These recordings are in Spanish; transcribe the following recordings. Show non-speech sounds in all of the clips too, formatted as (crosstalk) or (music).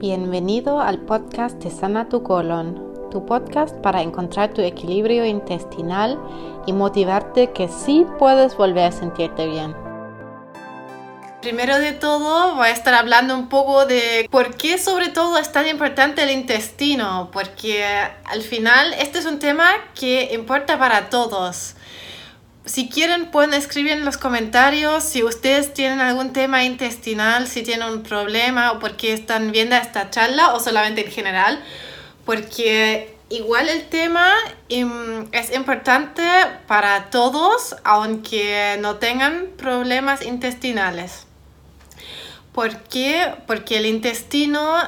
Bienvenido al podcast de Sana tu colon, tu podcast para encontrar tu equilibrio intestinal y motivarte que sí puedes volver a sentirte bien. Primero de todo voy a estar hablando un poco de por qué sobre todo es tan importante el intestino, porque al final este es un tema que importa para todos si quieren pueden escribir en los comentarios si ustedes tienen algún tema intestinal, si tienen un problema o por qué están viendo esta charla o solamente en general, porque igual el tema es importante para todos, aunque no tengan problemas intestinales. ¿Por qué? Porque el intestino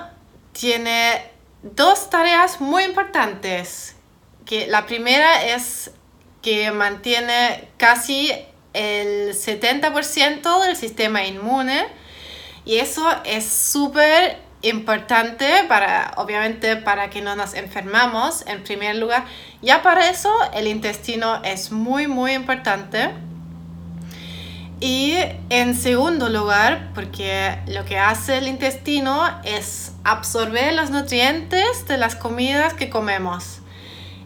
tiene dos tareas muy importantes. Que la primera es que mantiene casi el 70% del sistema inmune. Y eso es súper importante para obviamente para que no nos enfermamos en primer lugar. Ya para eso el intestino es muy muy importante. Y en segundo lugar porque lo que hace el intestino es absorber los nutrientes de las comidas que comemos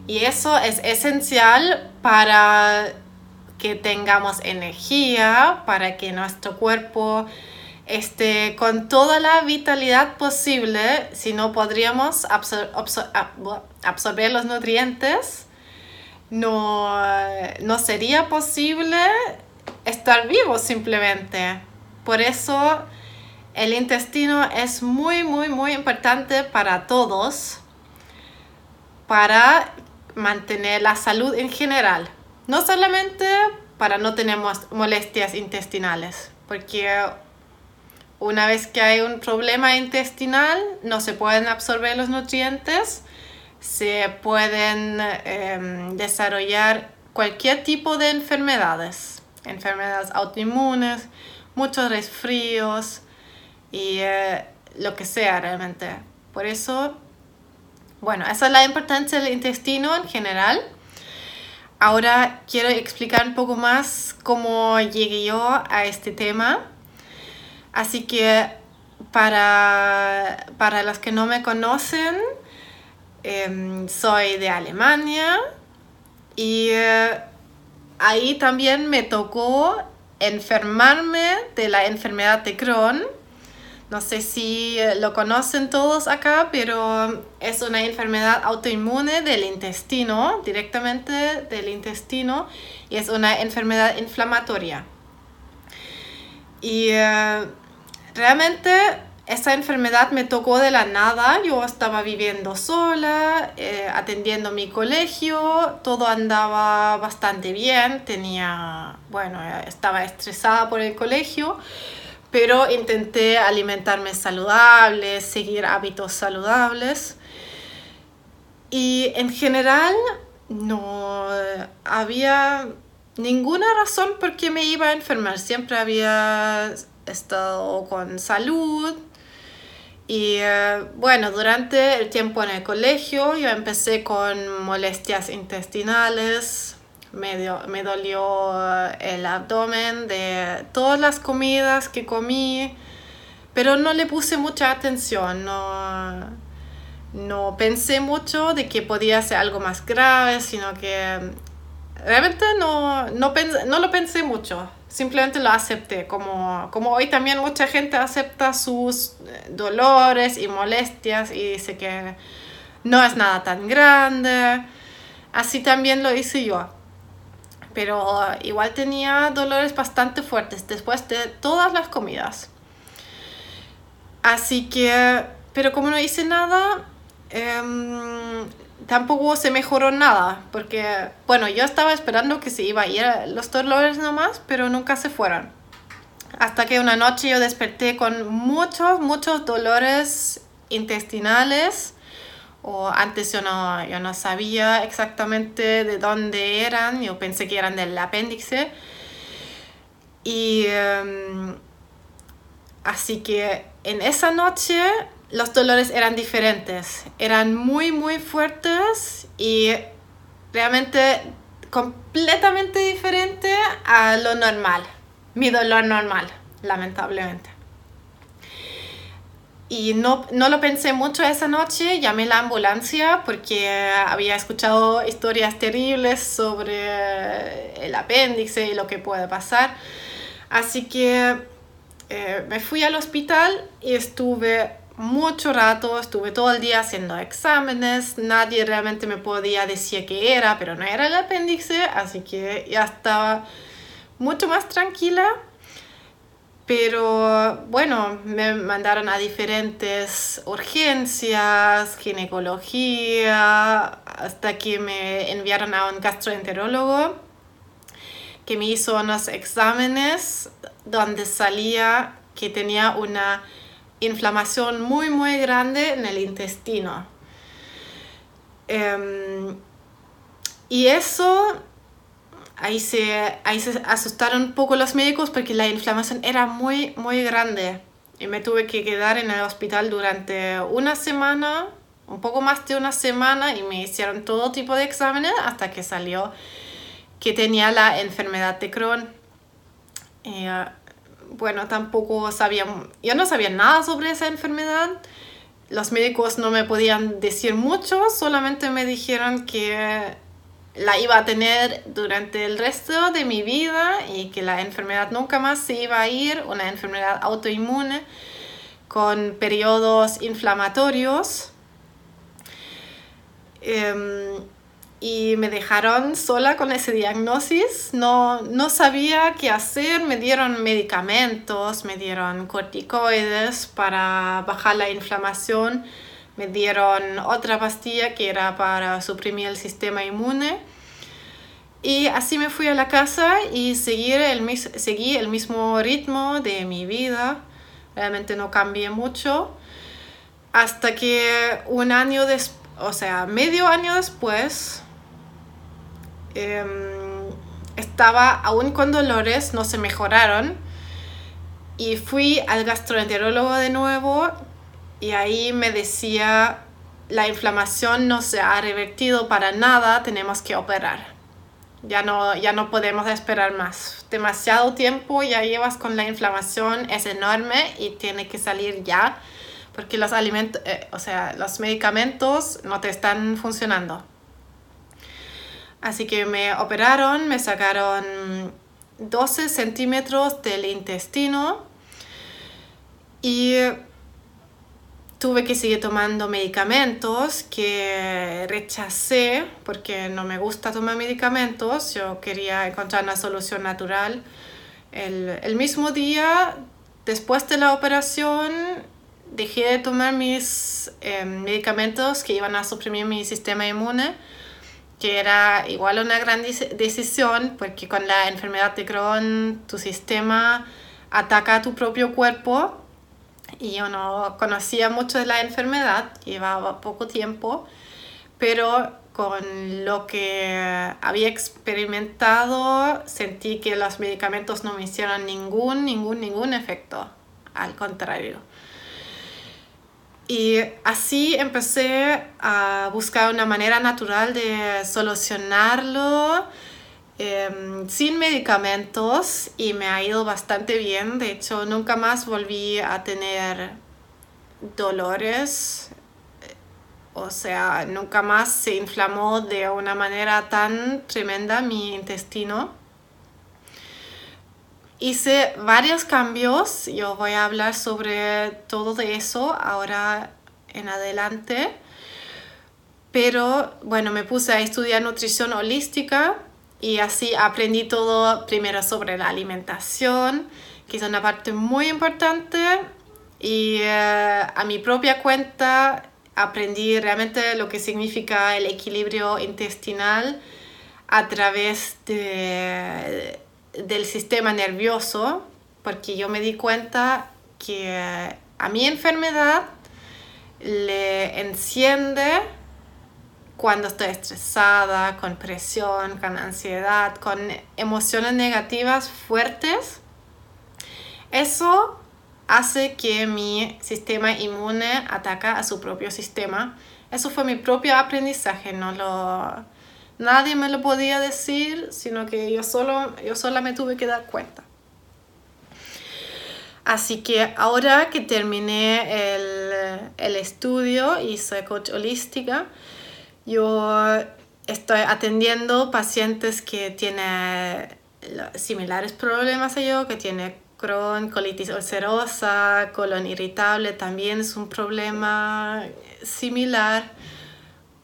y eso es esencial para que tengamos energía, para que nuestro cuerpo esté con toda la vitalidad posible, si no podríamos absorber los nutrientes, no, no sería posible estar vivos simplemente. Por eso el intestino es muy, muy, muy importante para todos, para mantener la salud en general. No solamente para no tener molestias intestinales, porque una vez que hay un problema intestinal no se pueden absorber los nutrientes, se pueden em, desarrollar cualquier tipo de enfermedades, enfermedades autoinmunes, muchos resfríos y eh, lo que sea realmente. Por eso bueno, esa es la importancia del intestino en general. Ahora quiero explicar un poco más cómo llegué yo a este tema. Así que para, para los que no me conocen, em, soy de Alemania y eh, ahí también me tocó enfermarme de la enfermedad de Crohn no sé si eh, lo conocen todos acá, pero es una enfermedad autoinmune del intestino, directamente del intestino, y es una enfermedad inflamatoria. Y eh, realmente esta enfermedad me tocó de la nada, yo estaba viviendo sola, eh, atendiendo mi colegio, todo andaba bastante bien, tenía, bueno, estaba estresada por el colegio, pero intenté alimentarme saludable, seguir hábitos saludables y en general no había ninguna razón por qué me iba a enfermar. Siempre había estado con salud. Y eh, bueno, durante el tiempo en el colegio yo empecé con molestias intestinales, me, dolió eh, el abdomen de todas las comidas que comí, pero no le puse mucha atención, no, no pensé mucho de que podía ser algo más grave, sino que realmente no, no, no lo pensé mucho, simplemente lo acepté, como, como hoy también mucha gente acepta sus dolores y molestias y dice que no es nada tan grande. Así también lo hice yo pero igual tenía dolores bastante fuertes después de todas las comidas. Así que, pero como no hice nada, em, tampoco se mejoró nada, porque, bueno, yo estaba esperando que se iba a ir los dolores nomás, pero nunca se fueron. Hasta que una noche yo desperté con muchos, muchos dolores intestinales o antes yo no, yo no sabía exactamente de dónde eran, yo pensé que eran del apéndice. Y em, así que en esa noche los dolores eran diferentes, eran muy, muy fuertes y realmente completamente diferente a lo normal, mi dolor normal, lamentablemente. Y no, no lo pensé mucho esa noche, llamé la ambulancia porque había escuchado historias terribles sobre el apéndice y lo que puede pasar. Así que eh, me fui al hospital y estuve mucho rato, estuve todo el día haciendo exámenes, nadie realmente me podía decir qué era, pero no era el apéndice, así que ya estaba mucho más tranquila. Pero bueno, me mandaron a diferentes urgencias, ginecología, hasta que me enviaron a un gastroenterólogo que me hizo unos exámenes donde salía que tenía una inflamación muy muy grande en el intestino. Em, y eso, ahí se, ahí se asustaron un poco los médicos porque la inflamación era muy muy grande. Y me tuve que quedar en el hospital durante una semana, un poco más de una semana, y me hicieron todo tipo de exámenes hasta que salió que tenía la enfermedad de Crohn. Eh, bueno, tampoco sabía, yo no sabía nada sobre esa enfermedad. Los médicos no me podían decir mucho, solamente me dijeron que la iba a tener durante el resto de mi vida y que la enfermedad nunca más se iba a ir, una enfermedad autoinmune con periodos inflamatorios. Em, y me dejaron sola con ese diagnosis. No, no sabía qué hacer. Me dieron medicamentos, me dieron corticoides para bajar la inflamación. Me dieron otra pastilla que era para suprimir el sistema inmune. Y así me fui a la casa y seguí el, seguí el mismo ritmo de mi vida. Realmente no cambié mucho. Hasta que un año después, o sea, medio año después, Em, estaba aún con dolores, no se mejoraron. Y fui al gastroenterólogo de nuevo y ahí me decía, la inflamación no se ha revertido para nada, tenemos que operar. Ya no, ya no podemos esperar más. Demasiado tiempo ya llevas con la inflamación, es enorme y tiene que salir ya porque los alimentos, eh, o sea, los medicamentos no te están funcionando. Así que me operaron, me sacaron 12 centímetros del intestino y tuve que seguir tomando medicamentos que rechacé porque no me gusta tomar medicamentos. Yo quería encontrar una solución natural. El, mismo día, después de la operación, dejé de tomar mis eh, medicamentos que iban a suprimir mi sistema inmune que era igual una gran decisión porque con la enfermedad de Crohn tu sistema ataca a tu propio cuerpo y yo no conocía mucho de la enfermedad, llevaba poco tiempo, pero con lo que había experimentado sentí que los medicamentos no me hicieron ningún, ningún, ningún efecto, al contrario. Y así empecé a buscar una manera natural de solucionarlo em, sin medicamentos y me ha ido bastante bien. De hecho, nunca más volví a tener dolores. O sea, nunca más se inflamó de una manera tan tremenda mi intestino hice varios cambios, yo voy a hablar sobre todo de eso ahora en adelante, pero bueno, me puse a estudiar nutrición holística y así aprendí todo primero sobre la alimentación, que es una parte muy importante, y eh, a mi propia cuenta aprendí realmente lo que significa el equilibrio intestinal a través de del sistema nervioso, porque yo me di cuenta que a mi enfermedad le enciende cuando estoy estresada, con presión, con ansiedad, con emociones negativas fuertes. Eso hace que mi sistema inmune ataca a su propio sistema. Eso fue mi propio aprendizaje, no lo, Nadie me lo podía decir, sino que yo, solo, yo sola me tuve que dar cuenta. Así que ahora que terminé el, el estudio y soy coach holística, yo estoy atendiendo pacientes que tienen similares problemas a yo, que tienen Crohn, colitis ulcerosa, colon irritable, también es un problema similar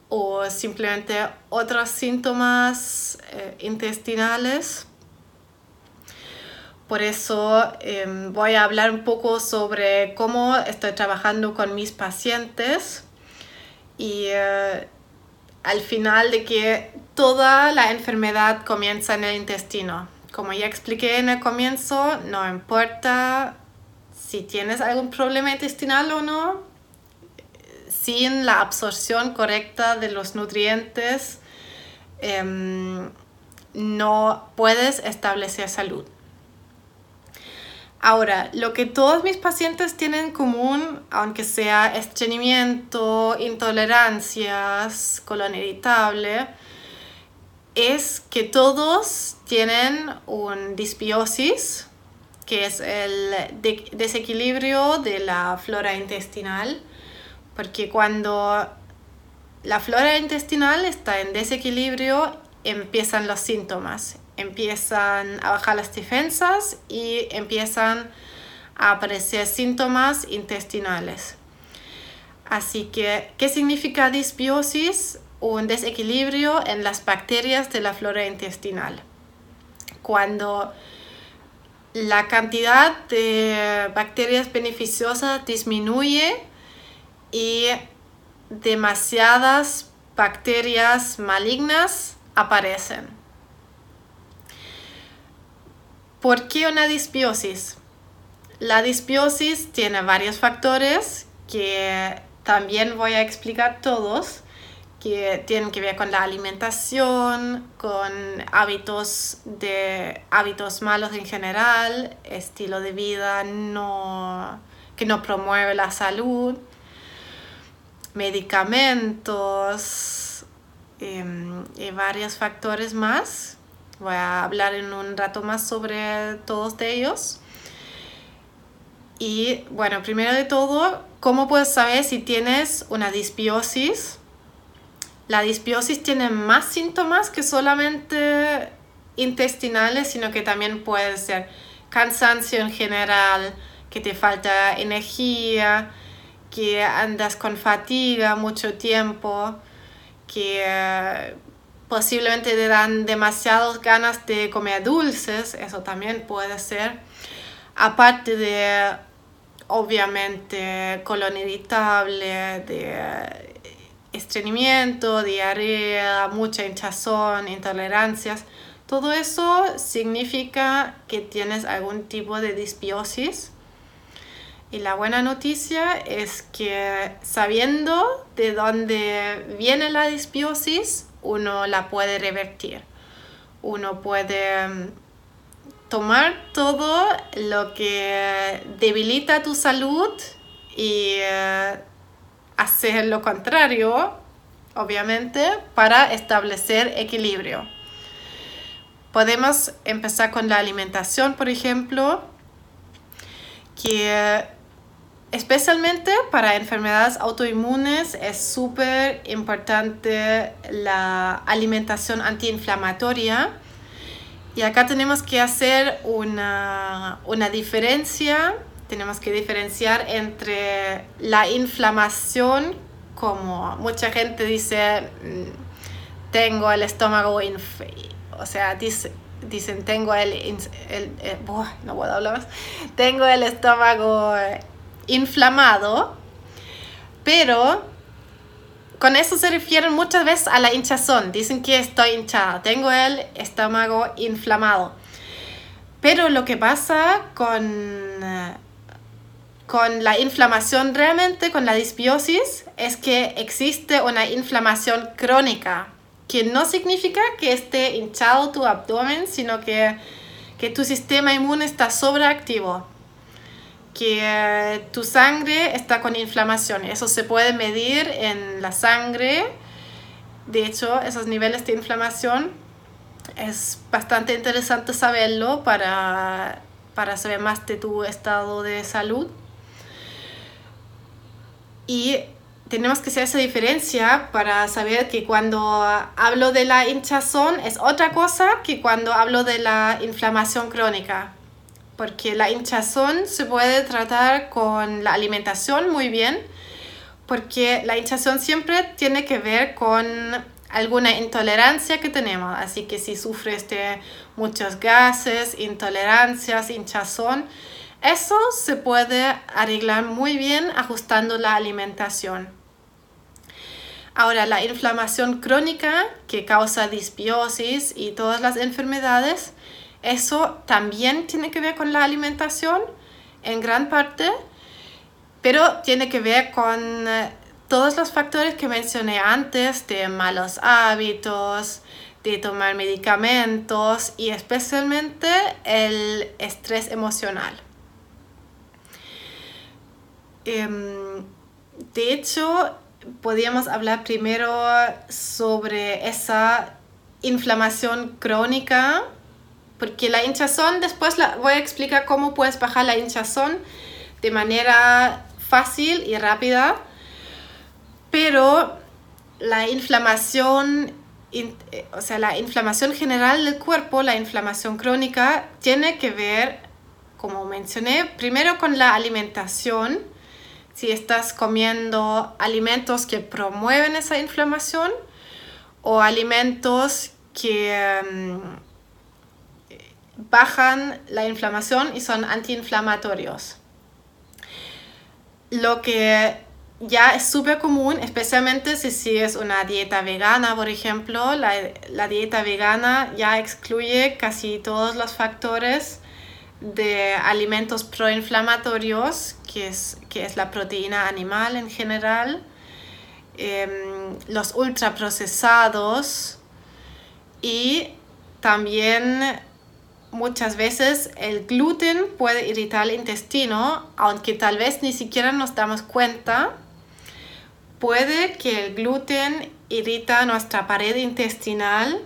o simplemente otros síntomas eh, intestinales. Por eso em, voy a hablar un poco sobre cómo estoy trabajando con mis pacientes y eh, al final de que toda la enfermedad comienza en el intestino. Como ya expliqué en el comienzo, no importa si tienes algún problema intestinal o no, sin la absorción correcta de los nutrientes, em, no puedes establecer salud. Ahora, lo que todos mis pacientes tienen en común, aunque sea estreñimiento, intolerancias, colon irritable, es que todos tienen un disbiosis, que es el desequilibrio de la flora intestinal, porque cuando la flora intestinal está en desequilibrio, empiezan los síntomas, empiezan a bajar las defensas y empiezan a aparecer síntomas intestinales. Así que, ¿qué significa disbiosis? Un desequilibrio en las bacterias de la flora intestinal. Cuando la cantidad de bacterias beneficiosas disminuye y demasiadas bacterias malignas aparecen. ¿Por qué una disbiosis? La disbiosis tiene varios factores que también voy a explicar todos, que tienen que ver con la alimentación, con hábitos de hábitos malos en general, estilo de vida no, que no promueve la salud, medicamentos em, y varios factores más. Voy a hablar en un rato más sobre todos ellos. Y bueno, primero de todo, ¿cómo puedes saber si tienes una disbiosis? La disbiosis tiene más síntomas que solamente intestinales, sino que también puede ser cansancio en general, que te falta energía, que andas con fatiga mucho tiempo, que posiblemente te dan demasiadas ganas de comer dulces, eso también puede ser. Aparte de, obviamente, colon irritable, de estreñimiento, diarrea, mucha hinchazón, intolerancias. Todo eso significa que tienes algún tipo de disbiosis y la buena noticia es que sabiendo de dónde viene la disbiosis, uno la puede revertir. Uno puede mm, tomar todo lo que debilita tu salud y eh, hacer lo contrario, obviamente, para establecer equilibrio. Podemos empezar con la alimentación, por ejemplo, que Especialmente para enfermedades autoinmunes es súper importante la alimentación antiinflamatoria. Y acá tenemos que hacer una, una diferencia, tenemos que diferenciar entre la inflamación, como mucha gente dice, mm, tengo el estómago, o sea, dice, dicen tengo el, el, no puedo hablar más, tengo el estómago inflamado, pero con eso se refieren muchas veces a la hinchazón. Dicen que estoy hinchada, tengo el estómago inflamado. Pero lo que pasa con, con la inflamación realmente, con la disbiosis, es que existe una inflamación crónica, que no significa que esté hinchado tu abdomen, sino que, que tu sistema inmune está sobreactivo que tu sangre está con inflamación. Eso se puede medir en la sangre. De hecho, esos niveles de inflamación es bastante interesante saberlo para para saber más de tu estado de salud. Y tenemos que hacer esa diferencia para saber que cuando hablo de la hinchazón es otra cosa que cuando hablo de la inflamación crónica. Porque la hinchazón se puede tratar con la alimentación muy bien, porque la hinchazón siempre tiene que ver con alguna intolerancia que tenemos. Así que si sufres de muchos gases, intolerancias, hinchazón, eso se puede arreglar muy bien ajustando la alimentación. Ahora, la inflamación crónica que causa disbiosis y todas las enfermedades, eso también tiene que ver con la alimentación en gran parte, pero tiene que ver con eh, todos los factores que mencioné antes de malos hábitos, de tomar medicamentos y especialmente el estrés emocional. Em, de hecho, podríamos hablar primero sobre esa inflamación crónica, porque la hinchazón, después la, voy a explicar cómo puedes bajar la hinchazón de manera fácil y rápida, pero la inflamación, eh, o sea, la inflamación general del cuerpo, la inflamación crónica, tiene que ver, como mencioné, primero con la alimentación, si estás comiendo alimentos que promueven esa inflamación o alimentos que mm, bajan la inflamación y son antiinflamatorios. Lo que ya es súper común, especialmente si sigues una dieta vegana, por ejemplo, la, la dieta vegana ya excluye casi todos los factores de alimentos proinflamatorios, que es, que es la proteína animal en general, eh, los ultraprocesados y también muchas veces el gluten puede irritar el intestino, aunque tal vez ni siquiera nos damos cuenta. Puede que el gluten irrita nuestra pared intestinal,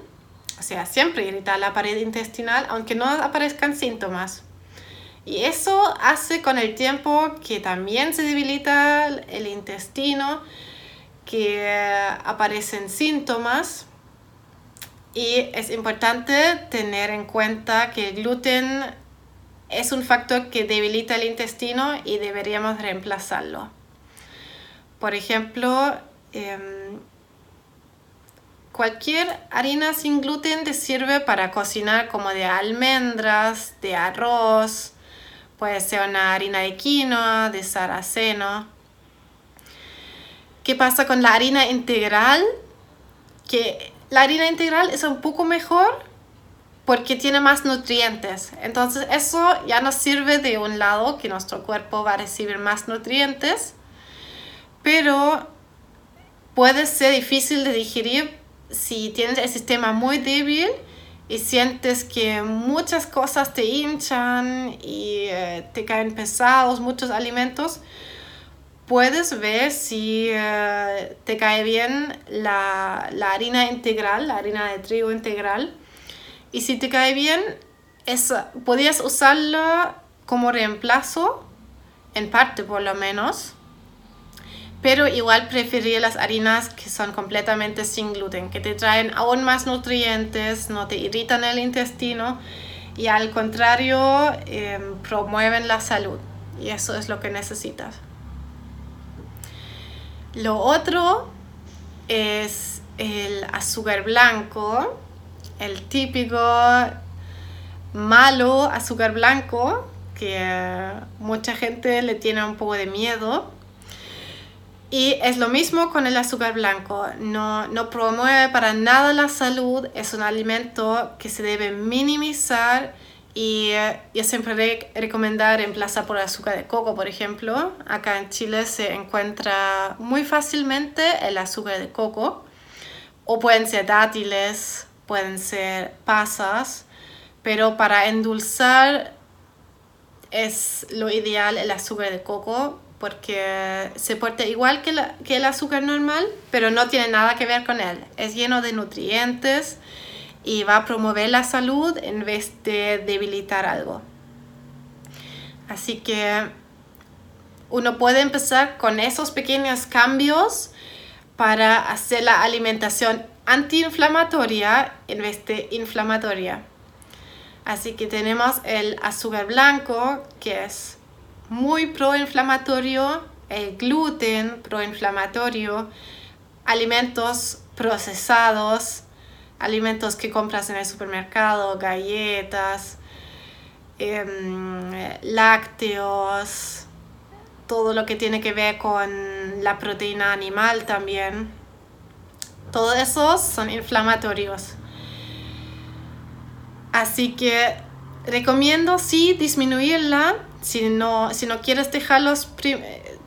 o sea, siempre irrita la pared intestinal, aunque no aparezcan síntomas. Y eso hace con el tiempo que también se debilita el intestino, que aparecen síntomas. Y es importante tener en cuenta que el gluten es un factor que debilita el intestino y deberíamos reemplazarlo. Por ejemplo, em, cualquier harina sin gluten te sirve para cocinar como de almendras, de arroz, Puede ser una harina de quinoa, de saraceno. ¿Qué pasa con la harina integral? Que la harina integral es un poco mejor porque tiene más nutrientes. Entonces eso ya nos sirve de un lado que nuestro cuerpo va a recibir más nutrientes, pero puede ser difícil de digerir si tienes el sistema muy débil y sientes que muchas cosas te hinchan y eh, te caen pesados, muchos alimentos, puedes ver si eh, te cae bien la, la, harina integral, la harina de trigo integral. Y si te cae bien, es, podrías usarla como reemplazo, en parte por lo menos pero igual preferiría las harinas que son completamente sin gluten, que te traen aún más nutrientes, no te irritan el intestino y al contrario em, promueven la salud y eso es lo que necesitas. Lo otro es el azúcar blanco, el típico malo azúcar blanco que mucha gente le tiene un poco de miedo. Y es lo mismo con el azúcar blanco, no, no promueve para nada la salud, es un alimento que se debe minimizar y eh, yo siempre recomendar reemplazar por azúcar de coco, por ejemplo. Acá en Chile se encuentra muy fácilmente el azúcar de coco, o pueden ser dátiles, pueden ser pasas, pero para endulzar es lo ideal el azúcar de coco porque se porta igual que, que, el azúcar normal, pero no tiene nada que ver con él. Es lleno de nutrientes y va a promover la salud en vez de debilitar algo. Así que uno puede empezar con esos pequeños cambios para hacer la alimentación antiinflamatoria en vez de inflamatoria. Así que tenemos el azúcar blanco, que es muy proinflamatorio, el gluten proinflamatorio, alimentos procesados, alimentos que compras en el supermercado, galletas, em, lácteos, todo lo que tiene que ver con la proteína animal también. Todos esos son inflamatorios. Así que recomiendo sí disminuirla. Si no, si no quieres dejarlos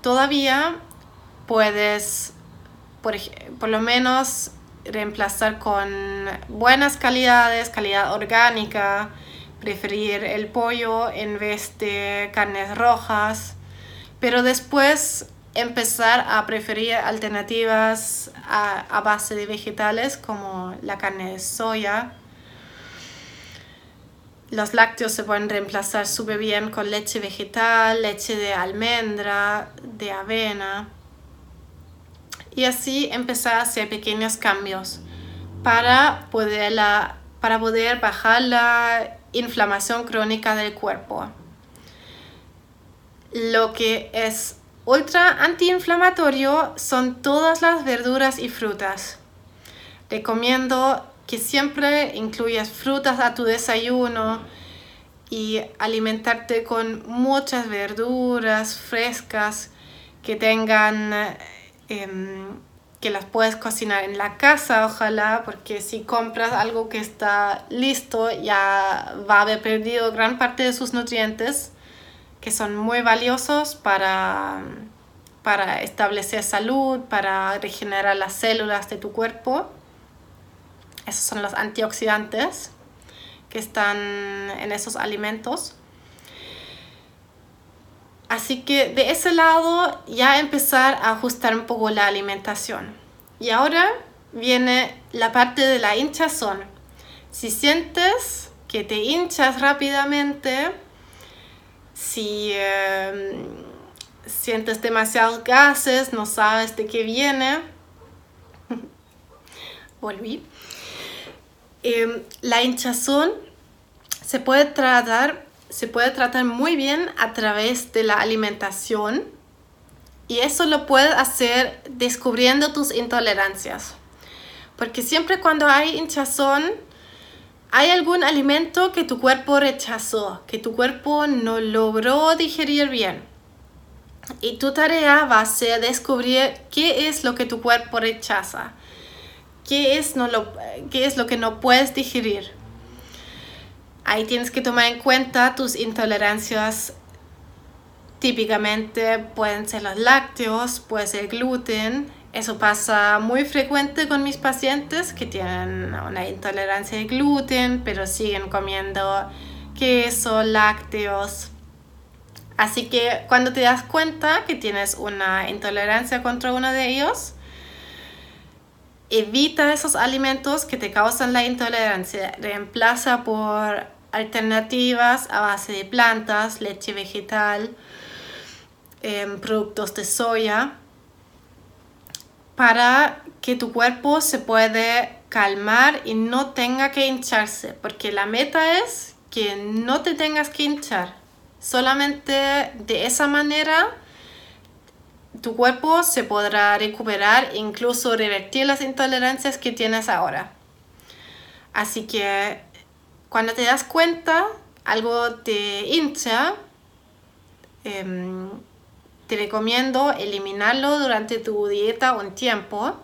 todavía, puedes por, por lo menos reemplazar con buenas calidades, calidad orgánica, preferir el pollo en vez de carnes rojas, pero después empezar a preferir alternativas a, a base de vegetales como la carne de soya. Los lácteos se pueden reemplazar súper bien con leche vegetal, leche de almendra, de avena y así empezar a hacer pequeños cambios para poder, para poder bajar la inflamación crónica del cuerpo. Lo que es ultra antiinflamatorio son todas las verduras y frutas. Recomiendo que siempre incluyas frutas a tu desayuno y alimentarte con muchas verduras frescas que tengan Em, que las puedes cocinar en la casa, ojalá, porque si compras algo que está listo, ya va a haber perdido gran parte de sus nutrientes, que son muy valiosos para, para establecer salud, para regenerar las células de tu cuerpo. Esos son los antioxidantes que están en esos alimentos. Así que de ese lado ya empezar a ajustar un poco la alimentación. Y ahora viene la parte de la hinchazón. Si sientes que te hinchas rápidamente, si em, sientes demasiados gases, no sabes de qué viene, (laughs) volví. Em, la hinchazón se puede tratar se puede tratar muy bien a través de la alimentación y eso lo puedes hacer descubriendo tus intolerancias. Porque siempre cuando hay hinchazón, hay algún alimento que tu cuerpo rechazó, que tu cuerpo no logró digerir bien. Y tu tarea va a ser descubrir qué es lo que tu cuerpo rechaza, qué es, no lo, qué es lo que no puedes digerir. Ahí tienes que tomar en cuenta tus intolerancias. Típicamente pueden ser los lácteos, puede ser gluten. Eso pasa muy frecuente con mis pacientes que tienen una intolerancia al gluten, pero siguen comiendo queso, lácteos. Así que cuando te das cuenta que tienes una intolerancia contra uno de ellos, evita esos alimentos que te causan la intolerancia. Reemplaza por alternativas a base de plantas, leche vegetal, em, productos de soya, para que tu cuerpo se puede calmar y no tenga que hincharse, porque la meta es que no te tengas que hinchar. Solamente de esa manera tu cuerpo se podrá recuperar e incluso revertir las intolerancias que tienes ahora. Así que cuando te das cuenta, algo te hincha, em, te recomiendo eliminarlo durante tu dieta un tiempo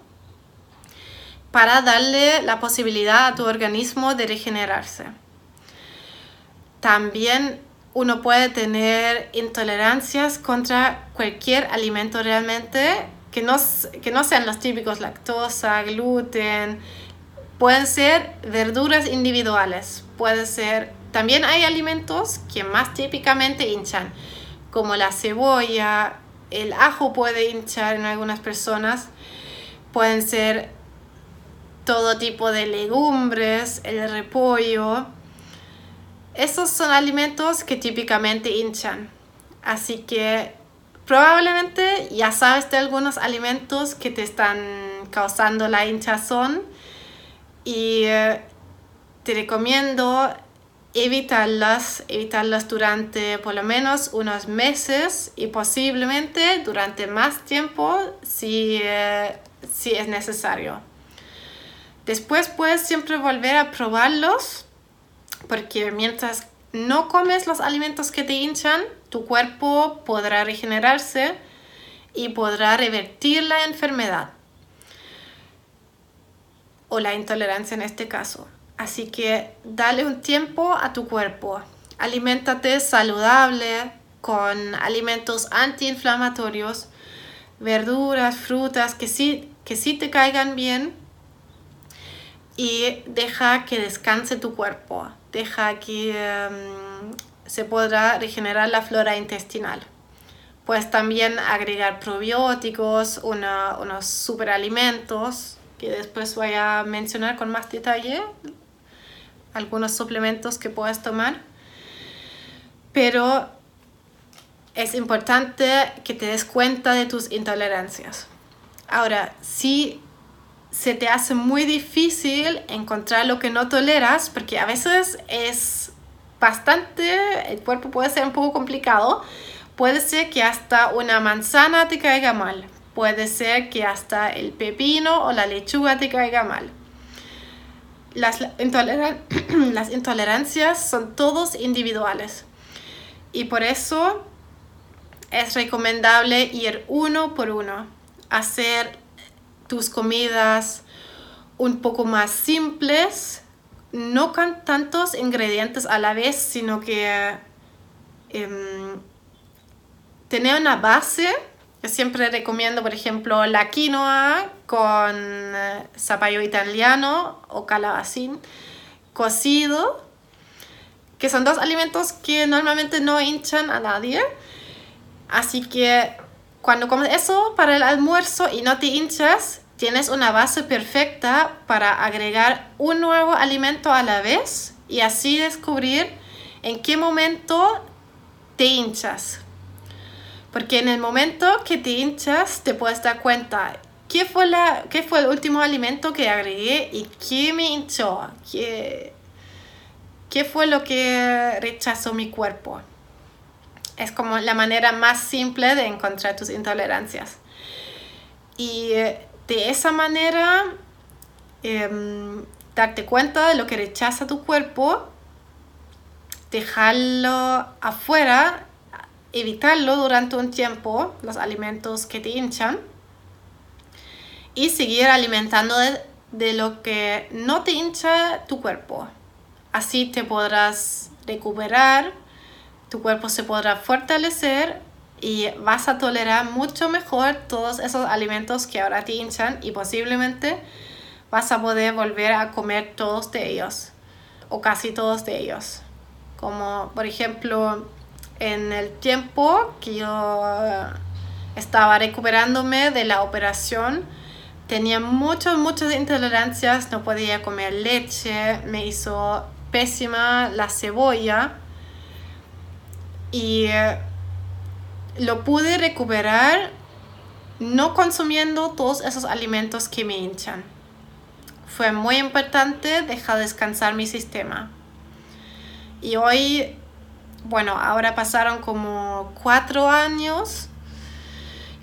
para darle la posibilidad a tu organismo de regenerarse. También uno puede tener intolerancias contra cualquier alimento realmente que no, que no sean los típicos lactosa, gluten, Pueden ser verduras individuales, puede ser... También hay alimentos que más típicamente hinchan, como la cebolla, el ajo puede hinchar en algunas personas, pueden ser todo tipo de legumbres, el repollo. Esos son alimentos que típicamente hinchan. Así que probablemente ya sabes de algunos alimentos que te están causando la hinchazón y eh, te recomiendo evitarlas, evitarlas durante por lo menos unos meses y posiblemente durante más tiempo si, eh, si es necesario. Después puedes siempre volver a probarlos porque mientras no comes los alimentos que te hinchan, tu cuerpo podrá regenerarse y podrá revertir la enfermedad o la intolerancia en este caso. Así que dale un tiempo a tu cuerpo. Aliméntate saludable con alimentos antiinflamatorios, verduras, frutas que sí, que sí te caigan bien y deja que descanse tu cuerpo. Deja que em, se podrá regenerar la flora intestinal. Puedes también agregar probióticos, unos superalimentos que después voy a mencionar con más detalle, algunos suplementos que puedes tomar. Pero es importante que te des cuenta de tus intolerancias. Ahora, si se te hace muy difícil encontrar lo que no toleras, porque a veces es bastante, el cuerpo puede ser un poco complicado, puede ser que hasta una manzana te caiga mal, puede ser que hasta el pepino o la lechuga te caiga mal. Las, (clears throat) las intolerancias son todos individuales y por eso es recomendable ir uno por uno, hacer tus comidas un poco más simples, no con tantos ingredientes a la vez, sino que em, tener una base. Siempre recomiendo, por ejemplo, la quinoa con eh, zapallo italiano o calabacín cocido, que son dos alimentos que normalmente no hinchan a nadie. Así que cuando comes eso para el almuerzo y no te hinchas, tienes una base perfecta para agregar un nuevo alimento a la vez y así descubrir en qué momento te hinchas. Porque en el momento que te hinchas te puedes dar cuenta qué fue, la, qué fue el último alimento que agregué y qué me hinchó, qué, qué fue lo que rechazó mi cuerpo es como la manera más simple de encontrar tus intolerancias. Y eh, de esa manera, em, darte cuenta de lo que rechaza tu cuerpo, dejarlo afuera, evitarlo durante un tiempo, los alimentos que te hinchan, y seguir alimentando de, de lo que no te hincha tu cuerpo. Así te podrás recuperar tu cuerpo se podrá fortalecer y vas a tolerar mucho mejor todos esos alimentos que ahora te hinchan y posiblemente vas a poder volver a comer todos de ellos o casi todos de ellos. Como por ejemplo en el tiempo que yo estaba recuperándome de la operación, tenía muchas, muchas intolerancias, no podía comer leche, me hizo pésima la cebolla y eh, lo pude recuperar no consumiendo todos esos alimentos que me hinchan. Fue muy importante dejar descansar mi sistema. Y hoy, bueno, ahora pasaron como cuatro años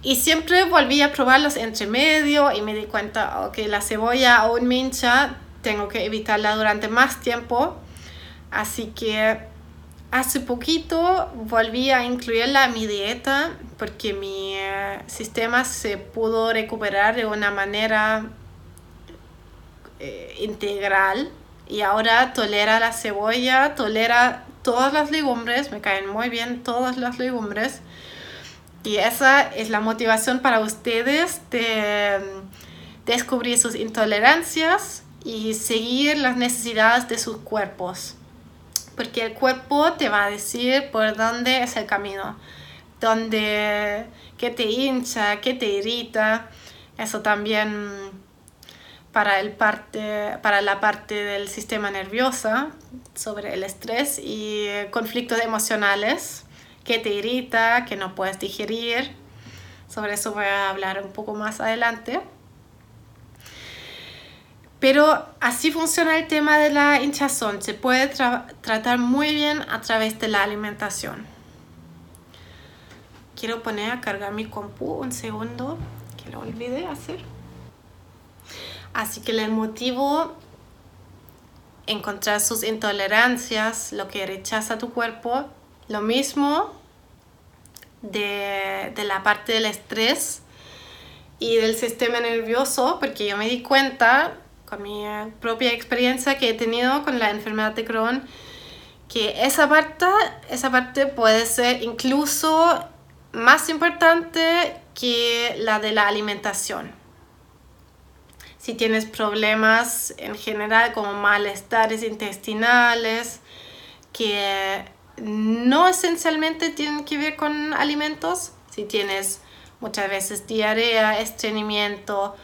y siempre volví a probarlos entre medio y me di cuenta que la cebolla aún me hincha, tengo que evitarla durante más tiempo. Así que Hace poquito volví a incluirla en mi dieta porque mi eh, sistema se pudo recuperar de una manera eh, integral y ahora tolera la cebolla, tolera todas las legumbres, me caen muy bien todas las legumbres y esa es la motivación para ustedes de mm, descubrir sus intolerancias y seguir las necesidades de sus cuerpos porque el cuerpo te va a decir por dónde es el camino, dónde, qué te hincha, qué te irrita. Eso también para, el parte, para la parte del sistema nervioso, sobre el estrés y conflictos emocionales, qué te irrita, qué no puedes digerir. Sobre eso voy a hablar un poco más adelante. Pero así funciona el tema de la hinchazón. Se puede tratar muy bien a través de la alimentación. Quiero poner a cargar mi compu un segundo, que lo olvidé hacer. Así que el motivo encontrar sus intolerancias, lo que rechaza tu cuerpo, lo mismo de, de la parte del estrés y del sistema nervioso, porque yo me di cuenta con mi propia experiencia que he tenido con la enfermedad de Crohn, que esa parte, esa parte puede ser incluso más importante que la de la alimentación. Si tienes problemas en general como malestares intestinales, que no esencialmente tienen que ver con alimentos, si tienes muchas veces diarrea, estreñimiento,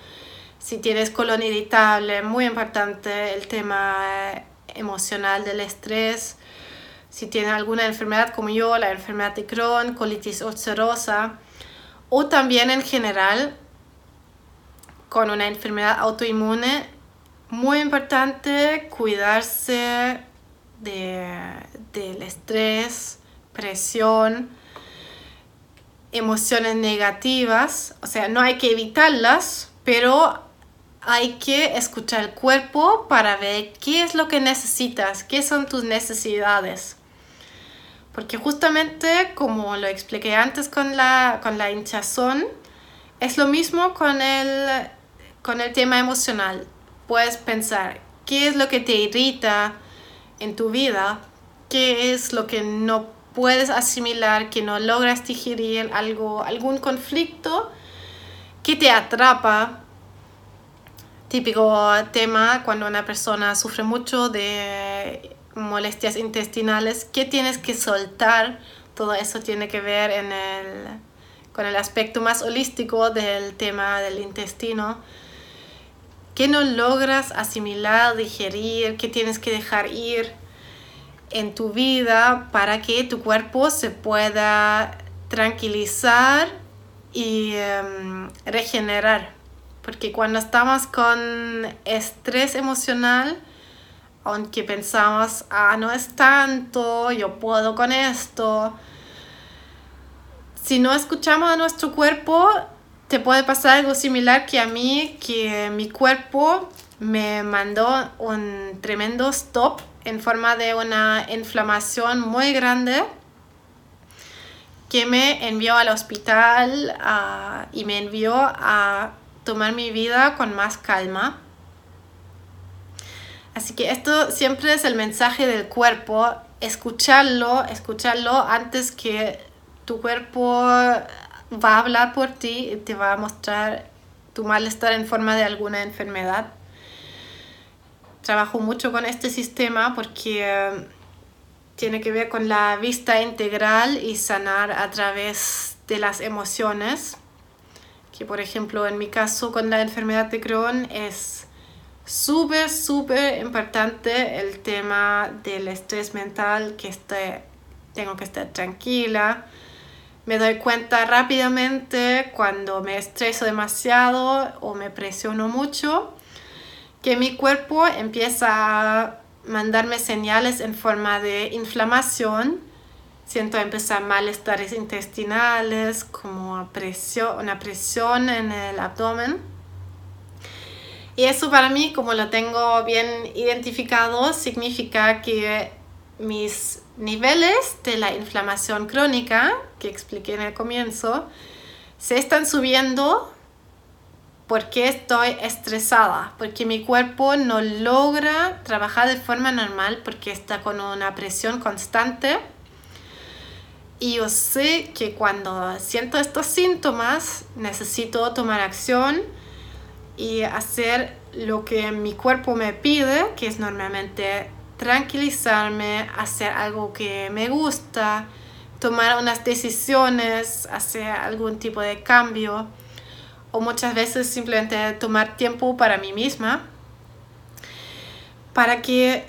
si tienes colon irritable, muy importante el tema eh, emocional del estrés. Si tienes alguna enfermedad como yo, la enfermedad de Crohn, colitis ulcerosa, o también en general con una enfermedad autoinmune, muy importante cuidarse del estrés, presión, emociones negativas, o sea, no hay que evitarlas, pero hay que escuchar el cuerpo para ver qué es lo que necesitas, qué son tus necesidades. Porque justamente, como lo expliqué antes con la, con la hinchazón, es lo mismo con el, con el tema emocional. Puedes pensar qué es lo que te irrita en tu vida, qué es lo que no puedes asimilar, que no logras digerir, algo, algún conflicto que te atrapa típico tema cuando una persona sufre mucho de molestias intestinales, ¿qué tienes que soltar? Todo eso tiene que ver en el, con el aspecto más holístico del tema del intestino. ¿Qué no logras asimilar, digerir? ¿Qué tienes que dejar ir en tu vida para que tu cuerpo se pueda tranquilizar y em, regenerar? Porque cuando estamos con estrés emocional, aunque pensamos, ah, no es tanto, yo puedo con esto, si no escuchamos a nuestro cuerpo, te puede pasar algo similar que a mí, que mi cuerpo me mandó un tremendo stop en forma de una inflamación muy grande que me envió al hospital ah, y me envió a tomar mi vida con más calma. Así que esto siempre es el mensaje del cuerpo, escucharlo, escucharlo antes que tu cuerpo va a hablar por ti y te va a mostrar tu malestar en forma de alguna enfermedad. Trabajo mucho con este sistema porque eh, tiene que ver con la vista integral y sanar a través de las emociones que por ejemplo en mi caso con la enfermedad de Crohn es súper, súper importante el tema del estrés mental, que esté, tengo que estar tranquila. Me doy cuenta rápidamente cuando me estreso demasiado o me presiono mucho, que mi cuerpo empieza a mandarme señales en forma de inflamación siento empezar malestares intestinales, como presión, una presión en el abdomen. Y eso para mí, como lo tengo bien identificado, significa que mis niveles de la inflamación crónica, que expliqué en el comienzo, se están subiendo porque estoy estresada, porque mi cuerpo no logra trabajar de forma normal porque está con una presión constante. Y yo sé que cuando siento estos síntomas necesito tomar acción y hacer lo que mi cuerpo me pide, que es normalmente tranquilizarme, hacer algo que me gusta, tomar unas decisiones, hacer algún tipo de cambio o muchas veces simplemente tomar tiempo para mí misma para que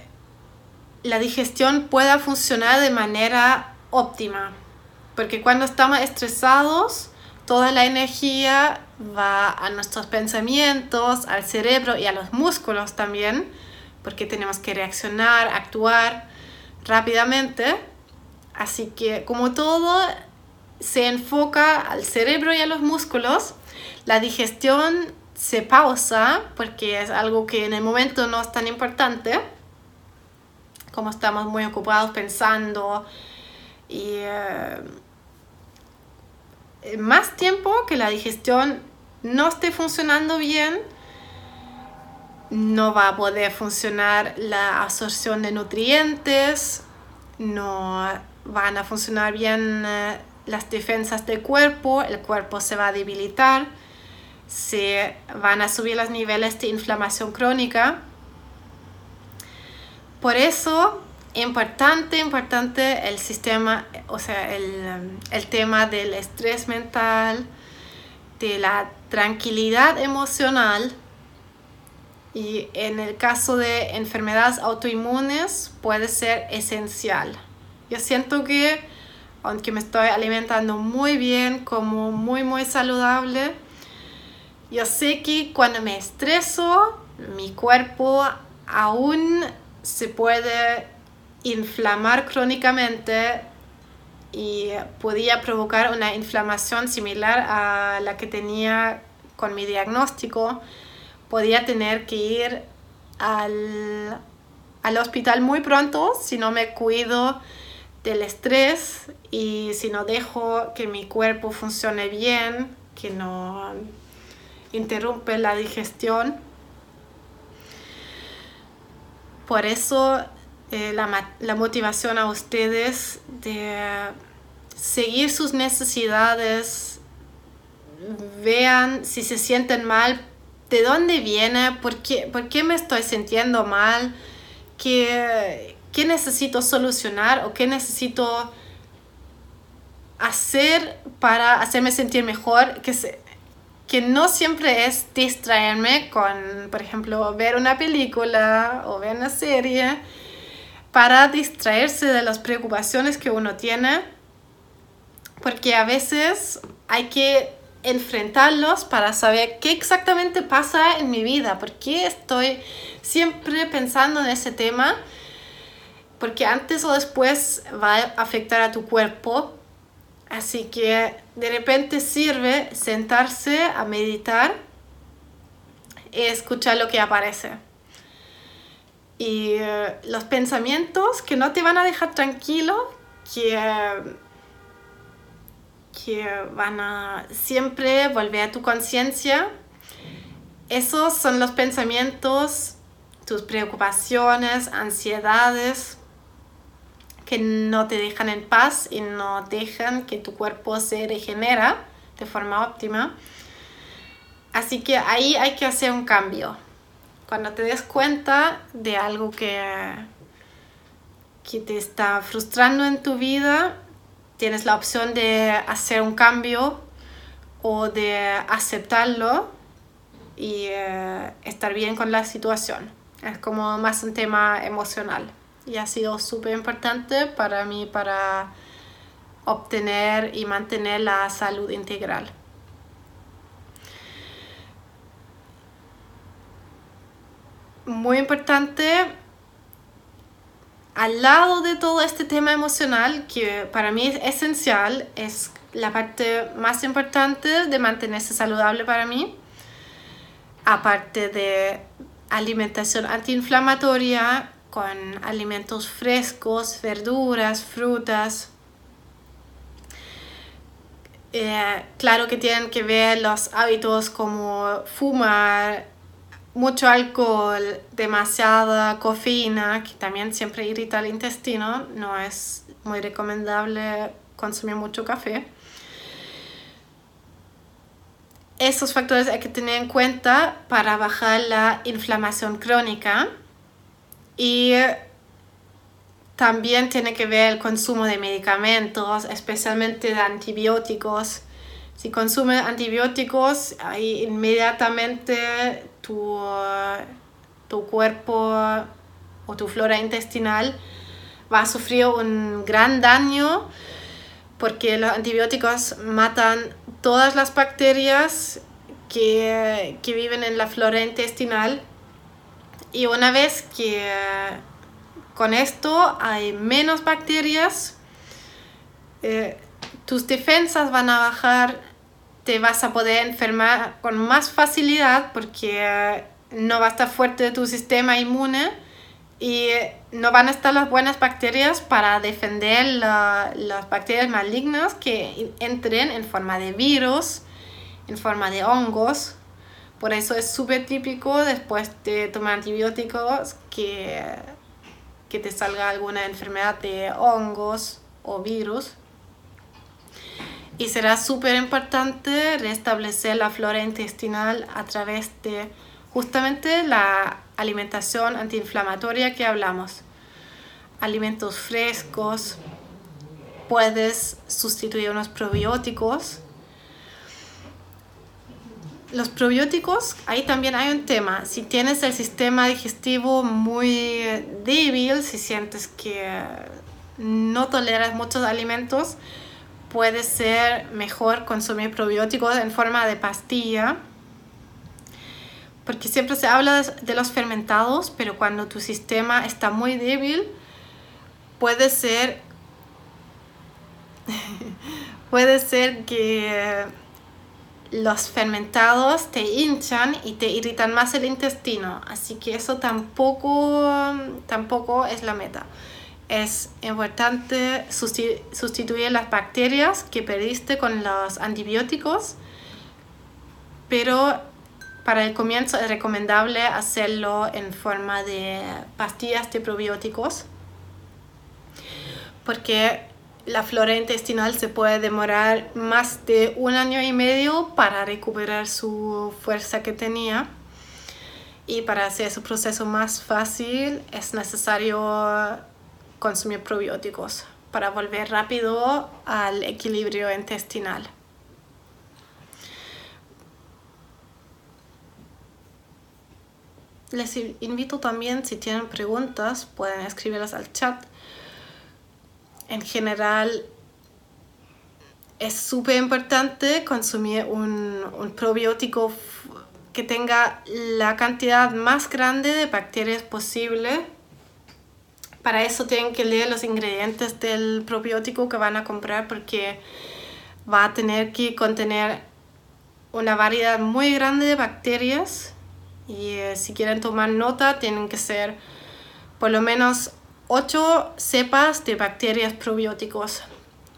la digestión pueda funcionar de manera óptima. Porque cuando estamos estresados, toda la energía va a nuestros pensamientos, al cerebro y a los músculos también, porque tenemos que reaccionar, actuar rápidamente. Así que como todo se enfoca al cerebro y a los músculos, la digestión se pausa porque es algo que en el momento no es tan importante, como estamos muy ocupados pensando y eh, más tiempo que la digestión no esté funcionando bien, no va a poder funcionar la absorción de nutrientes, no van a funcionar bien eh, las defensas del cuerpo, el cuerpo se va a debilitar, se van a subir los niveles de inflamación crónica. Por eso, importante, importante el sistema, o sea, el, el tema del estrés mental, de la tranquilidad emocional y en el caso de enfermedades autoinmunes puede ser esencial. Yo siento que aunque me estoy alimentando muy bien, como muy muy saludable, yo sé que cuando me estreso, mi cuerpo aún se puede inflamar crónicamente y podía provocar una inflamación similar a la que tenía con mi diagnóstico. Podía tener que ir al, al hospital muy pronto si no me cuido del estrés y si no dejo que mi cuerpo funcione bien, que no interrumpe la digestión. Por eso eh, la, la motivación a ustedes de seguir sus necesidades, vean si se sienten mal, de dónde viene, por qué, por qué me estoy sintiendo mal, qué, qué necesito solucionar o qué necesito hacer para hacerme sentir mejor, que, se, que no siempre es distraerme con, por ejemplo, ver una película o ver una serie, para distraerse de las preocupaciones que uno tiene, porque a veces hay que enfrentarlos para saber qué exactamente pasa en mi vida, por qué estoy siempre pensando en ese tema, porque antes o después va a afectar a tu cuerpo Así que de repente sirve sentarse a meditar y escuchar lo que aparece. Y eh, los pensamientos que no te van a dejar tranquilo, que, que van a siempre volver a tu conciencia, esos son los pensamientos, tus preocupaciones, ansiedades, que no te dejan en paz y no dejan que tu cuerpo se regenera de forma óptima. Así que ahí hay que hacer un cambio. Cuando te des cuenta de algo que, que te está frustrando en tu vida, tienes la opción de hacer un cambio o de aceptarlo y eh, estar bien con la situación. Es como más un tema emocional y ha sido súper importante para mí para obtener y mantener la salud integral. Muy importante, al lado de todo este tema emocional, que para mí es esencial, es la parte más importante de mantenerse saludable para mí, aparte de alimentación antiinflamatoria, con alimentos frescos, verduras, frutas. Eh, claro que tienen que ver los hábitos como fumar, mucho alcohol, demasiada cafeína, que también siempre irrita el intestino, no es muy recomendable consumir mucho café. Esos factores hay que tener en cuenta para bajar la inflamación crónica y también tiene que ver el consumo de medicamentos, especialmente de antibióticos. Si consumes antibióticos, ahí inmediatamente tu, tu cuerpo o tu flora intestinal va a sufrir un gran daño porque los antibióticos matan todas las bacterias que, que viven en la flora intestinal. Y una vez que con esto hay menos bacterias, eh, tus defensas van a bajar, te vas a poder enfermar con más facilidad porque eh, no va a estar fuerte tu sistema inmune y no van a estar las buenas bacterias para defender las bacterias malignas que entren en forma de virus, en forma de hongos. Por eso es súper típico después de tomar antibióticos que, que te salga alguna enfermedad de hongos o virus. Y será súper importante restablecer la flora intestinal a través de justamente la alimentación antiinflamatoria que hablamos. Alimentos frescos, puedes sustituir unos probióticos. Los probióticos, ahí también hay un tema. Si tienes el sistema digestivo muy débil, si sientes que no toleras muchos alimentos, puede ser mejor consumir probióticos en forma de pastilla. Porque siempre se habla de los fermentados, pero cuando tu sistema está muy débil, puede ser (laughs) puede ser que los fermentados te hinchan y te irritan más el intestino, así que eso tampoco tampoco es la meta es importante sustituir las bacterias que perdiste con los antibióticos, pero para el comienzo es recomendable hacerlo en forma de pastillas de probióticos, porque la flora intestinal se puede demorar más de un año y medio para recuperar su fuerza que tenía. Y para hacer su proceso más fácil es necesario consumir probióticos para volver rápido al equilibrio intestinal. Les invito también, si tienen preguntas, pueden escribirlas al chat. En general, es súper importante consumir un, un probiótico que tenga la cantidad más grande de bacterias posible para eso tienen que leer los ingredientes del probiótico que van a comprar porque va a tener que contener una variedad muy grande de bacterias y eh, si quieren tomar nota tienen que ser por lo menos 8 cepas de bacterias probióticos.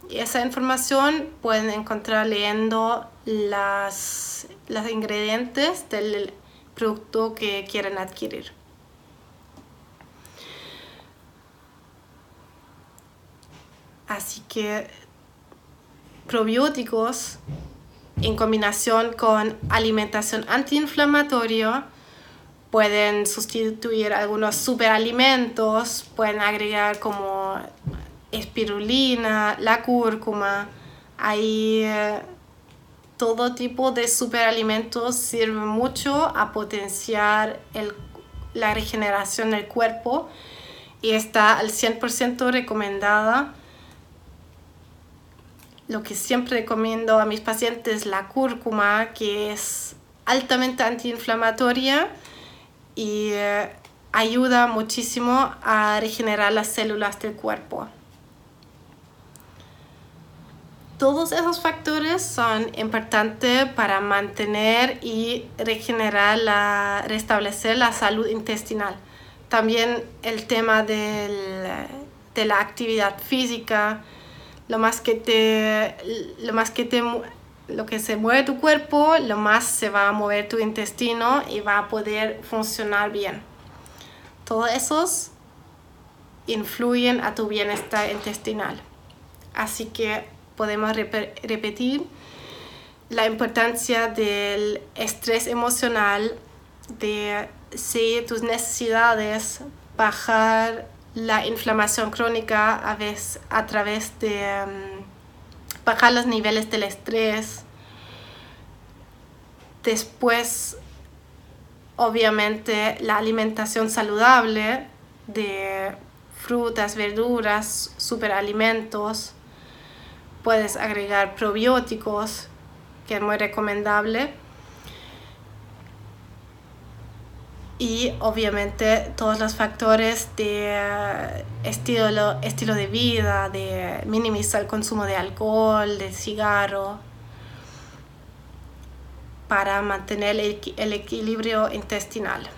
Y esa información pueden encontrar leyendo las, los ingredientes del producto que quieren adquirir. Así que probióticos en combinación con alimentación antiinflamatoria pueden sustituir algunos superalimentos, pueden agregar como espirulina, la cúrcuma, ahí eh, todo tipo de superalimentos sirve mucho a potenciar la regeneración del cuerpo y está al 100% recomendada lo que siempre recomiendo a mis pacientes, la cúrcuma, que es altamente antiinflamatoria y eh, ayuda muchísimo a regenerar las células del cuerpo. Todos esos factores son importantes para mantener y regenerar, la, restablecer la salud intestinal. También el tema del, de la actividad física, lo más que te, lo más que te, lo que se mueve tu cuerpo, lo más se va a mover tu intestino y va a poder funcionar bien. Todos esos influyen a tu bienestar intestinal. Así que podemos repetir la importancia del estrés emocional, de seguir tus necesidades, bajar la inflamación crónica a, veces, a través de um, bajar los niveles del estrés. Después, obviamente, la alimentación saludable de frutas, verduras, superalimentos. puedes agregar probióticos, que es muy recomendable. Y obviamente todos los factores de eh, estilo, estilo de vida, de minimizar el consumo de alcohol, de cigarro, para mantener el equilibrio intestinal.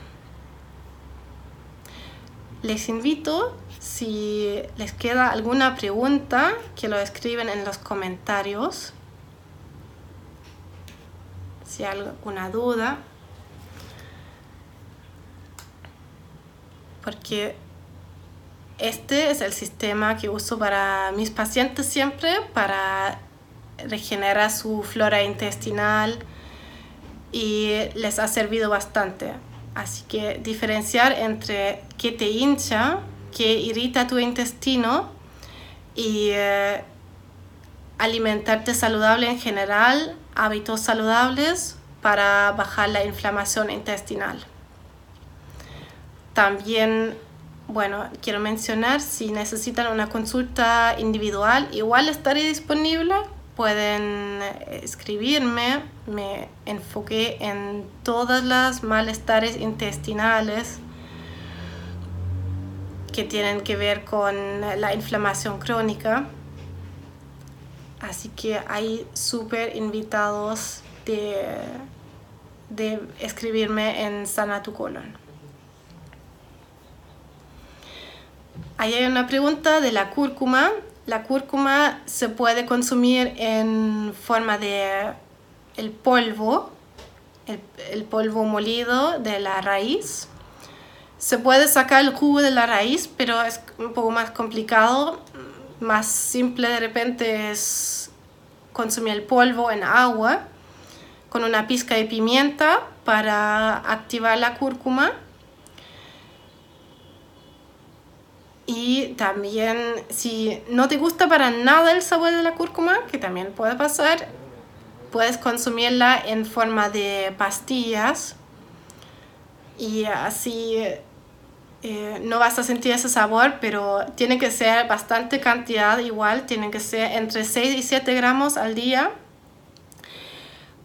Les invito, si les queda alguna pregunta, que lo escriben en los comentarios. Si hay alguna duda. Porque este es el sistema que uso para mis pacientes siempre para regenerar su flora intestinal y les ha servido bastante. Así que diferenciar entre qué te hincha, qué irrita tu intestino y eh, alimentarte saludable en general, hábitos saludables para bajar la inflamación intestinal. También, bueno, quiero mencionar si necesitan una consulta individual, igual estaré disponible pueden escribirme. Me enfoqué en todas las malestares intestinales que tienen que ver con la inflamación crónica. Así que hay súper invitados de, de escribirme en Sana tu colon. Ahí hay una pregunta de la cúrcuma la cúrcuma se puede consumir en forma de el polvo, el, polvo molido de la raíz. Se puede sacar el jugo de la raíz, pero es un poco más complicado. Más simple de repente es consumir el polvo en agua con una pizca de pimienta para activar la cúrcuma Y también si no te gusta para nada el sabor de la cúrcuma, que también puede pasar, puedes consumirla en forma de pastillas y así eh, no vas a sentir ese sabor, pero tiene que ser bastante cantidad igual, tiene que ser entre 6 y 7 gramos al día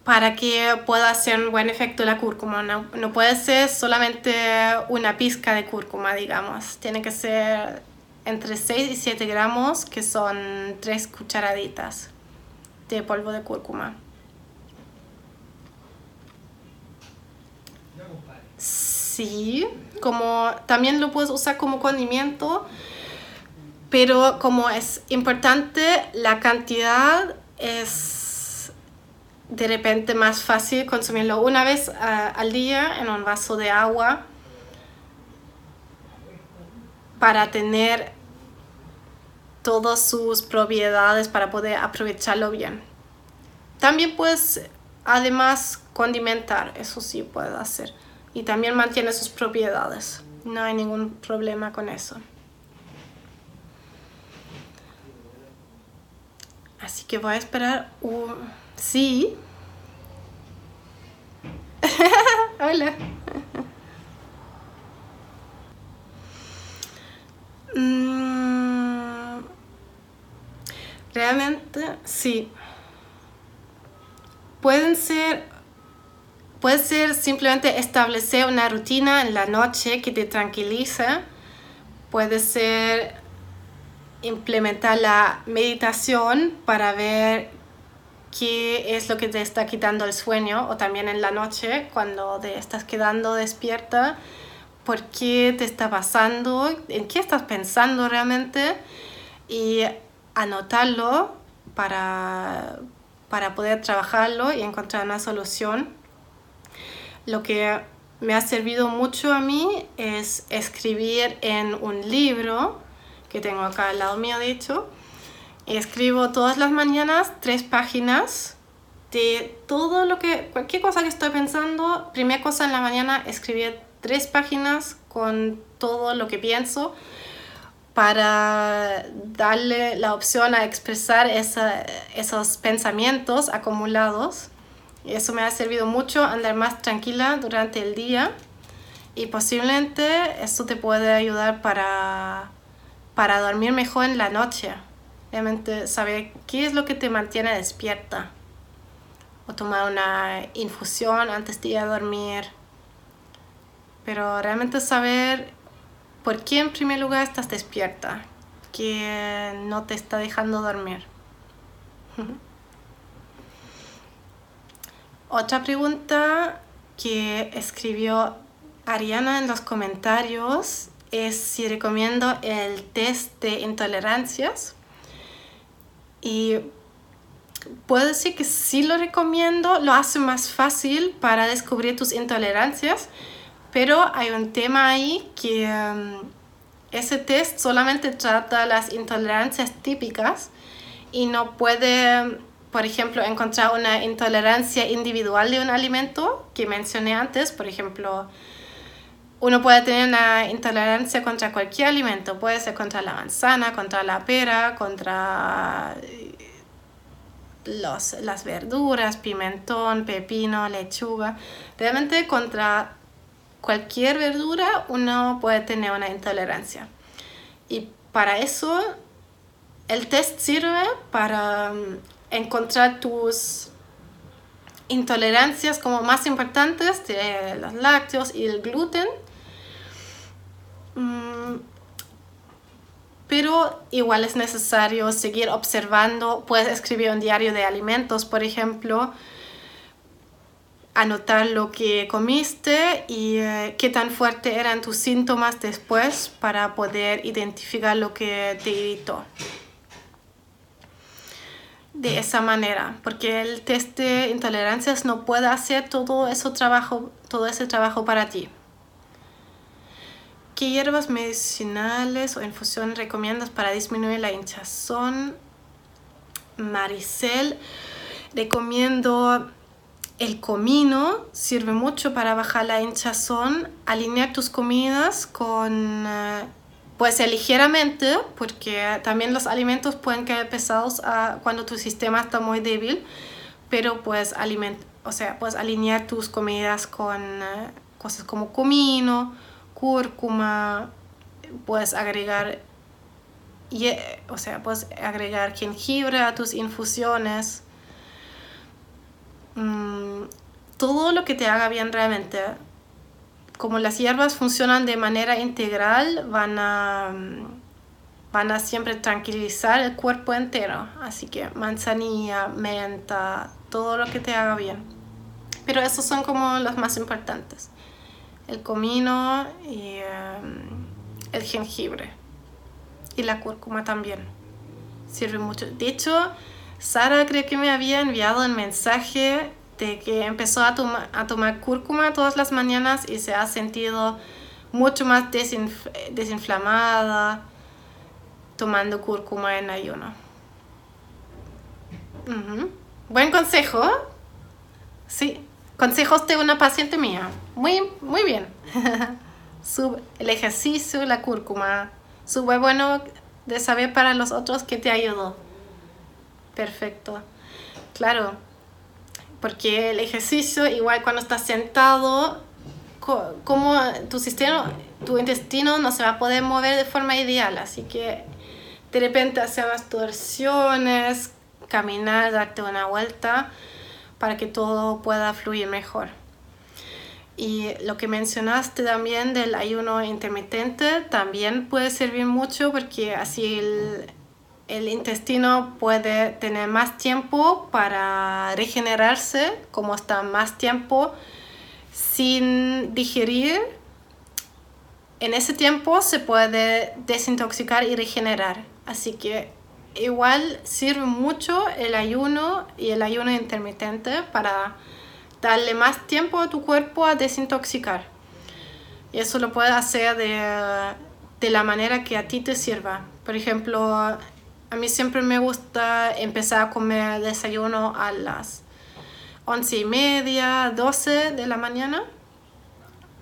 para que pueda hacer un buen efecto la cúrcuma. No, no, puede ser solamente una pizca de cúrcuma, digamos. Tiene que ser entre 6 y 7 gramos, que son 3 cucharaditas de polvo de cúrcuma. Sí, como también lo puedes usar como condimento, pero como es importante, la cantidad es de repente más fácil consumirlo una vez ah, al día en un vaso de agua para tener todas sus propiedades para poder aprovecharlo bien. También puedes además condimentar, eso sí puedes hacer. Y también mantiene sus propiedades. No hay ningún problema con eso. Así que voy a esperar un Sí. (laughs) Hola. Mm, realmente, sí. Pueden ser, puede ser simplemente establecer una rutina en la noche que te tranquiliza. Puede ser implementar la meditación para ver qué es lo que te está quitando el sueño o también en la noche cuando te estás quedando despierta, por qué te está pasando, en qué estás pensando realmente y anotarlo para, para poder trabajarlo y encontrar una solución. Lo que me ha servido mucho a mí es escribir en un libro que tengo acá al lado mío, de hecho, escribo todas las mañanas tres páginas de todo lo que, cualquier cosa que estoy pensando. Primera cosa en la mañana, escribir tres páginas con todo lo que pienso para darle la opción a expresar esos pensamientos acumulados. Eso me ha servido mucho andar más tranquila durante el día y posiblemente esto te puede ayudar para, para dormir mejor en la noche Realmente saber qué es lo que te mantiene despierta. O tomar una infusión antes de ir a dormir. Pero realmente saber por qué en primer lugar estás despierta. Que no te está dejando dormir. (laughs) Otra pregunta que escribió Ariana en los comentarios es si recomiendo el test de intolerancias. Y puedo decir que sí lo recomiendo, lo hace más fácil para descubrir tus intolerancias, pero hay un tema ahí que um, ese test solamente trata las intolerancias típicas y no puede, por ejemplo, encontrar una intolerancia individual de un alimento que mencioné antes, por ejemplo, uno puede tener una intolerancia contra cualquier alimento, puede ser contra la manzana, contra la pera, contra eh, los, las verduras, pimentón, pepino, lechuga. Realmente contra cualquier verdura uno puede tener una intolerancia. Y para eso el test sirve para mm, encontrar tus intolerancias como más importantes de los lácteos y el gluten Mm, pero igual es necesario seguir observando. Puedes escribir un diario de alimentos, por ejemplo, anotar lo que comiste y eh, qué tan fuerte eran tus síntomas después para poder identificar lo que te irritó. De esa manera, porque el test de intolerancias no puede hacer todo, ese trabajo, todo ese trabajo para ti. ¿Qué hierbas medicinales o infusión recomiendas para disminuir la hinchazón? Maricel, recomiendo el comino, sirve mucho para bajar la hinchazón. Alinear tus comidas con, eh, pues ligeramente, porque también los alimentos pueden caer pesados cuando tu sistema está muy débil, pero pues, aliment o sea, puedes alinear tus comidas con eh, cosas como comino cúrcuma, puedes agregar, o sea, puedes agregar jengibre a tus infusiones. Mm, todo lo que te haga bien realmente. Como las hierbas funcionan de manera integral, van a, van a siempre tranquilizar el cuerpo entero. Así que manzanilla, menta, todo lo que te haga bien. Pero esos son como los más importantes el comino y em, el jengibre. Y la cúrcuma también. Sirve mucho. De hecho, Sara creo que me había enviado un mensaje de que empezó a, a tomar cúrcuma todas las mañanas y se ha sentido mucho más desinflamada tomando cúrcuma en ayuno. Buen consejo. Sí, Consejos de una paciente mía. Muy, muy bien. (laughs) El ejercicio, la cúrcuma. Súper bueno de saber para los otros que te ayudó. Perfecto. Claro. Porque el ejercicio, igual cuando estás sentado, como tu sistema, tu intestino no se va a poder mover de forma ideal. Así que de repente hacer más torsiones, caminar, darte una vuelta para que todo pueda fluir mejor. Y lo que mencionaste también del ayuno intermitente también puede servir mucho porque así el, el intestino puede tener más tiempo para regenerarse, como está más tiempo sin digerir. En ese tiempo se puede desintoxicar y regenerar. Así que igual sirve mucho el ayuno y el ayuno intermitente para darle más tiempo a tu cuerpo a desintoxicar. Y eso lo puedes hacer de, la manera que a ti te sirva. Por ejemplo, a mí siempre me gusta empezar a comer desayuno a las once y media, 12 de la mañana.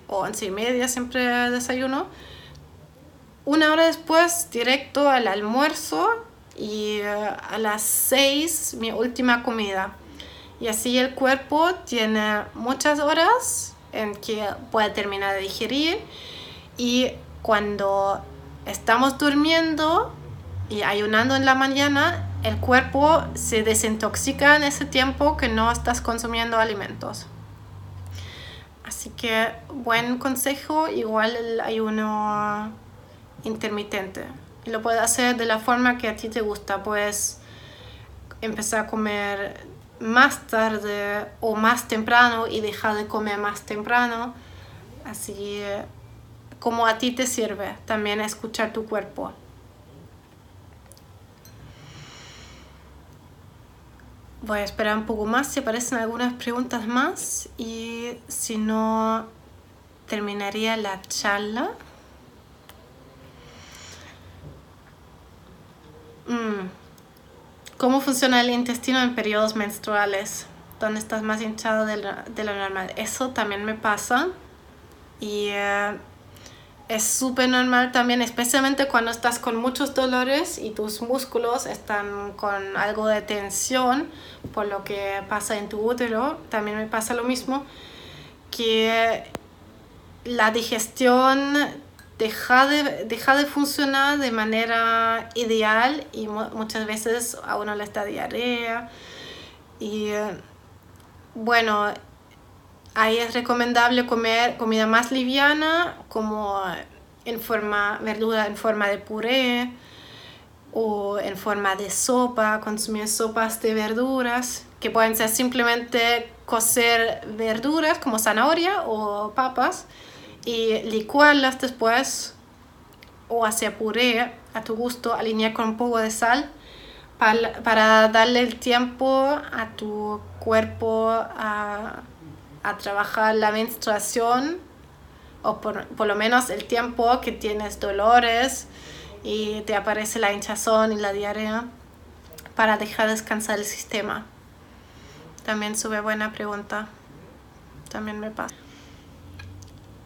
O once y media siempre desayuno. Una hora después, directo al almuerzo y eh, a las 6 mi última comida. Y así el cuerpo tiene muchas horas en que puede terminar de digerir y cuando estamos durmiendo y ayunando en la mañana, el cuerpo se desintoxica en ese tiempo que no estás consumiendo alimentos. Así que buen consejo, igual el ayuno intermitente. Lo puedes hacer de la forma que a ti te gusta. Puedes empezar a comer más tarde o más temprano y dejar de comer más temprano. Así como a ti te sirve también escuchar tu cuerpo. Voy a esperar un poco más si aparecen algunas preguntas más y si no terminaría la charla. Mm. ¿Cómo funciona el intestino en periodos menstruales? ¿Dónde estás más hinchado de lo, normal? Eso también me pasa y eh, es súper normal también, especialmente cuando estás con muchos dolores y tus músculos están con algo de tensión por lo que pasa en tu útero. También me pasa lo mismo, que la digestión deja de, deja de funcionar de manera ideal y muchas veces a uno le está diarrea. Y bueno, Ahí es recomendable comer comida más liviana, como en forma, verdura en forma de puré o en forma de sopa, consumir sopas de verduras, que pueden ser simplemente cocer verduras como zanahoria o papas y licuarlas después o hacer puré a tu gusto, alinear con un poco de sal para, para darle el tiempo a tu cuerpo a a trabajar la menstruación o por, por, lo menos el tiempo que tienes dolores y te aparece la hinchazón y la diarrea para dejar descansar el sistema. También sube buena pregunta. También me pasa.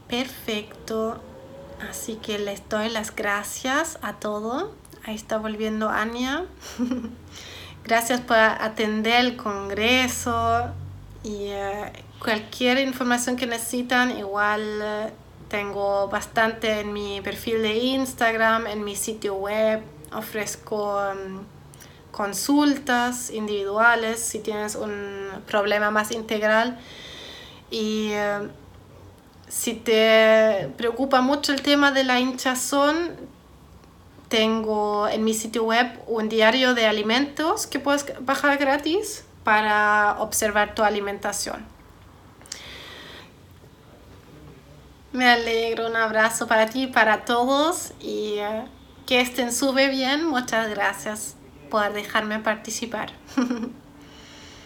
Perfecto. Así que les doy las gracias a todos. Ahí está volviendo Anya. (laughs) gracias por atender el congreso y eh, cualquier información que necesitan, igual eh, tengo bastante en mi perfil de Instagram, en mi sitio web. Ofrezco mm, consultas individuales si tienes un problema más integral. Y eh, si te preocupa mucho el tema de la hinchazón, tengo en mi sitio web un diario de alimentos que puedes bajar gratis para observar tu alimentación. Me alegro, un abrazo para ti, para todos y eh, que estén súper bien. Muchas gracias por dejarme participar. (laughs)